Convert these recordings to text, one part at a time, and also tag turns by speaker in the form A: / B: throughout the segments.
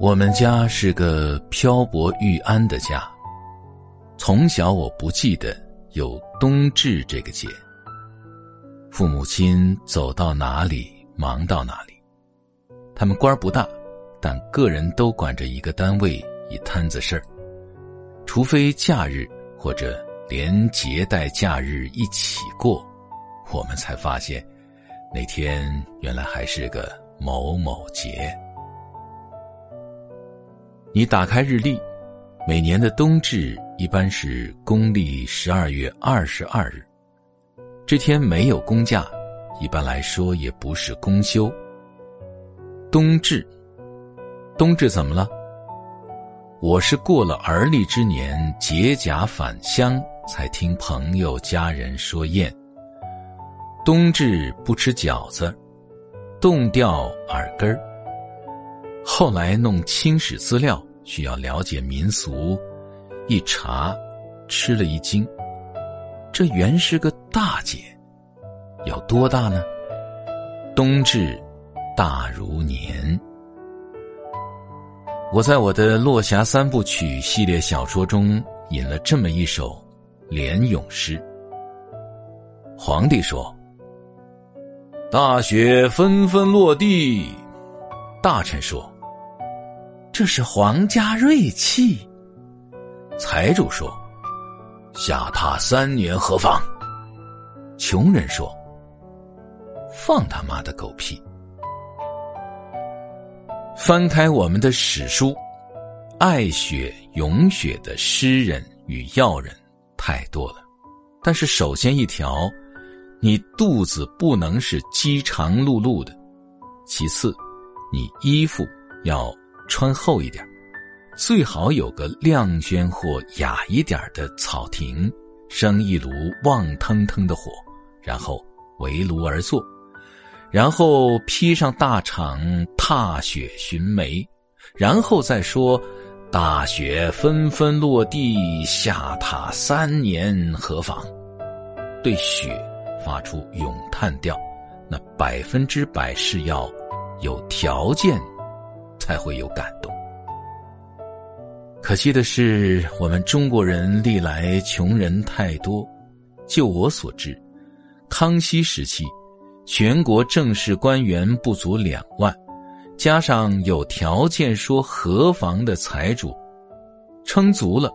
A: 我们家是个漂泊欲安的家。从小我不记得有冬至这个节。父母亲走到哪里忙到哪里，他们官儿不大，但个人都管着一个单位一摊子事儿。除非假日或者连节带假日一起过，我们才发现那天原来还是个某某节。你打开日历，每年的冬至一般是公历十二月二十二日。这天没有公假，一般来说也不是公休。冬至，冬至怎么了？我是过了而立之年，解甲返乡，才听朋友家人说宴。冬至不吃饺子，冻掉耳根儿。后来弄清史资料。需要了解民俗，一查，吃了一惊。这原是个大节，有多大呢？冬至，大如年。我在我的《落霞三部曲》系列小说中引了这么一首联咏诗。皇帝说：“大雪纷纷落地。”大臣说。这是皇家锐气。财主说：“下榻三年何妨？”穷人说：“放他妈的狗屁！”翻开我们的史书，爱雪咏雪的诗人与要人太多了。但是首先一条，你肚子不能是饥肠辘辘的；其次，你衣服要。穿厚一点，最好有个亮轩或雅一点的草亭，生一炉旺腾腾的火，然后围炉而坐，然后披上大氅，踏雪寻梅，然后再说大雪纷纷落地，下榻三年何妨？对雪发出咏叹调，那百分之百是要有条件。才会有感动。可惜的是，我们中国人历来穷人太多。就我所知，康熙时期，全国正式官员不足两万，加上有条件说合房的财主，撑足了，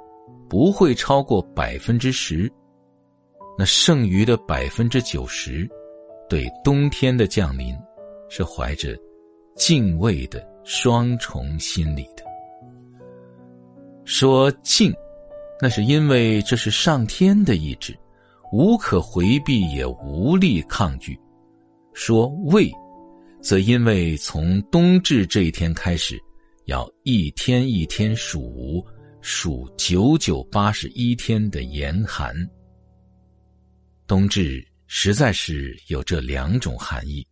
A: 不会超过百分之十。那剩余的百分之九十，对冬天的降临，是怀着敬畏的。双重心理的说敬，那是因为这是上天的意志，无可回避也无力抗拒；说畏，则因为从冬至这一天开始，要一天一天数，数九九八十一天的严寒。冬至实在是有这两种含义，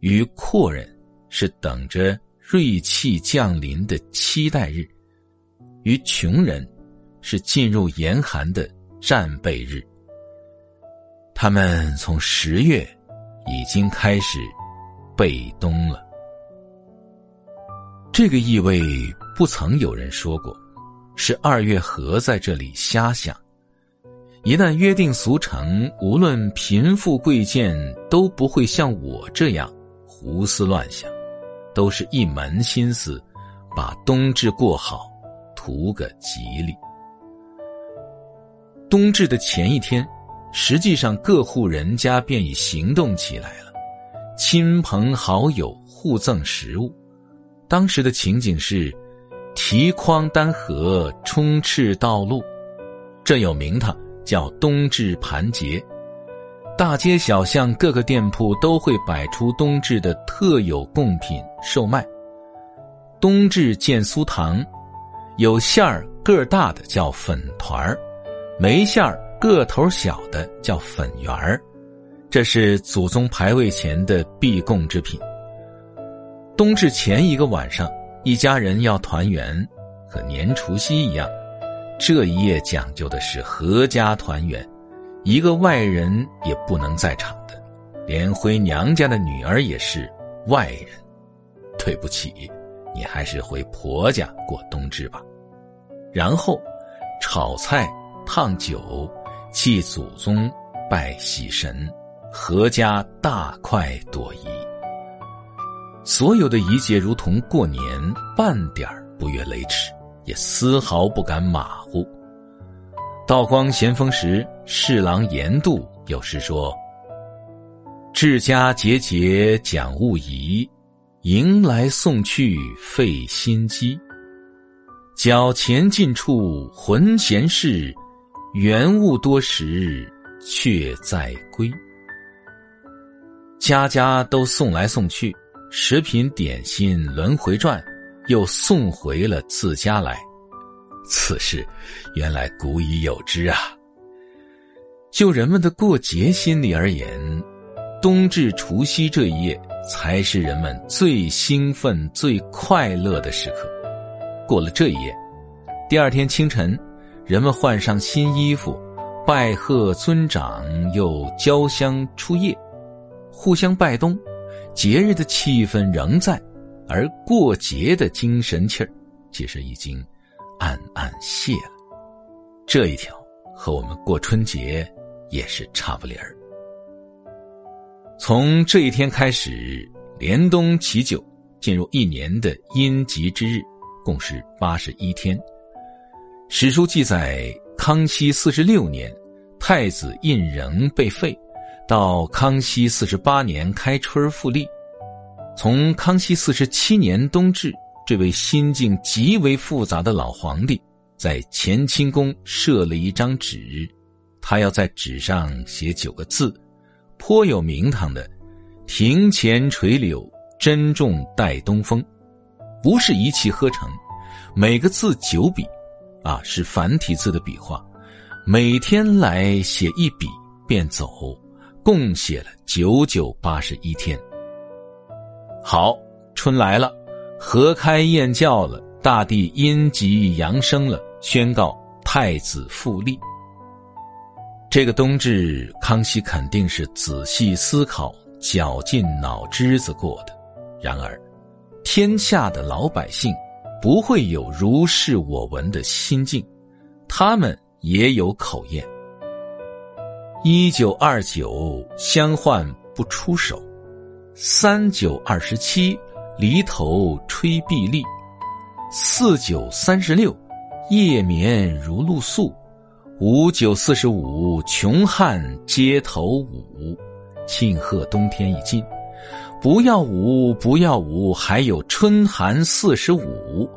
A: 与阔人是等着。锐气降临的期待日，与穷人是进入严寒的战备日。他们从十月已经开始备冬了。这个意味不曾有人说过，是二月河在这里瞎想。一旦约定俗成，无论贫富贵贱，都不会像我这样胡思乱想。都是一门心思，把冬至过好，图个吉利。冬至的前一天，实际上各户人家便已行动起来了，亲朋好友互赠食物。当时的情景是，提筐担盒，充斥道路，这有名堂，叫冬至盘节。大街小巷各个店铺都会摆出冬至的特有贡品售卖。冬至见酥糖，有馅儿个大的叫粉团儿，没馅儿个头小的叫粉圆儿，这是祖宗牌位前的必供之品。冬至前一个晚上，一家人要团圆，和年除夕一样，这一夜讲究的是阖家团圆。一个外人也不能在场的，连回娘家的女儿也是外人。对不起，你还是回婆家过冬至吧。然后，炒菜、烫酒、祭祖宗、拜喜神，阖家大快朵颐。所有的仪节如同过年，半点不越雷池，也丝毫不敢马虎。道光咸丰时，侍郎严度有诗说：“治家节节讲务仪，迎来送去费心机。脚前进处浑闲事，原物多时却在归。”家家都送来送去，食品点心轮回转，又送回了自家来。此事原来古已有之啊！就人们的过节心理而言，冬至除夕这一夜才是人们最兴奋、最快乐的时刻。过了这一夜，第二天清晨，人们换上新衣服，拜贺尊长，又交香出夜，互相拜冬。节日的气氛仍在，而过节的精神气儿，其实已经。暗暗谢了，这一条和我们过春节也是差不离儿。从这一天开始，连冬祈九，进入一年的阴极之日，共是八十一天。史书记载，康熙四十六年，太子胤禛被废，到康熙四十八年开春复立，从康熙四十七年冬至。这位心境极为复杂的老皇帝，在乾清宫设了一张纸，他要在纸上写九个字，颇有名堂的：“庭前垂柳，珍重待东风。”不是一气呵成，每个字九笔，啊，是繁体字的笔画，每天来写一笔便走，共写了九九八十一天。好，春来了。河开燕叫了，大地阴极阳生了，宣告太子复立。这个冬至，康熙肯定是仔细思考、绞尽脑汁子过的。然而，天下的老百姓不会有如是我闻的心境，他们也有口验。一九二九，相换不出手；三九二十七。犁头吹碧立，四九三十六，夜眠如露宿；五九四十五，穷汉街头舞。庆贺冬天已尽，不要舞，不要舞，还有春寒四十五。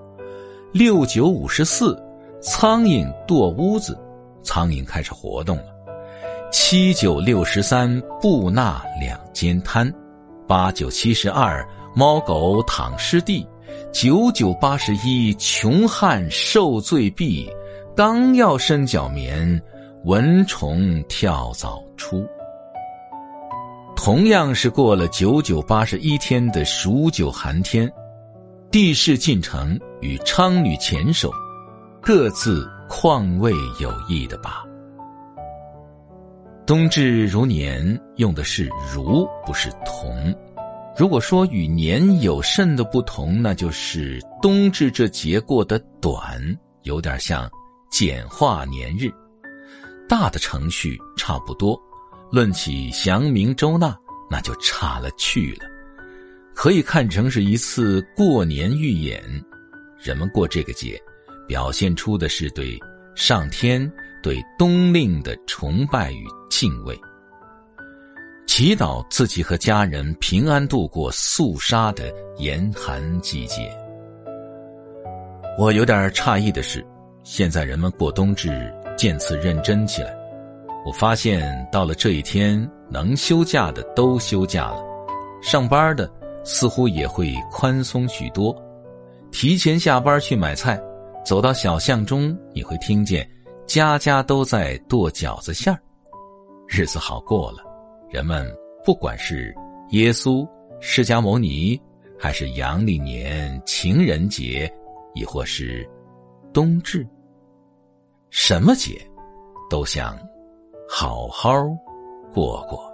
A: 六九五十四，苍蝇堕屋子，苍蝇开始活动了。七九六十三，布纳两间摊。八九七十二。猫狗躺尸地，九九八十一，穷汉受罪毙。刚要伸脚眠，蚊虫跳蚤出。同样是过了九九八十一天的数九寒天，帝释进城与昌女前手，各自况味有异的吧。冬至如年，用的是如，不是同。如果说与年有甚的不同，那就是冬至这节过得短，有点像简化年日。大的程序差不多，论起祥明周纳，那就差了去了。可以看成是一次过年预演。人们过这个节，表现出的是对上天、对冬令的崇拜与敬畏。祈祷自己和家人平安度过肃杀的严寒季节。我有点诧异的是，现在人们过冬至渐次认真起来。我发现到了这一天，能休假的都休假了，上班的似乎也会宽松许多。提前下班去买菜，走到小巷中，你会听见家家都在剁饺子馅儿，日子好过了。人们不管是耶稣、释迦牟尼，还是阳历年情人节，亦或是冬至，什么节，都想好好过过。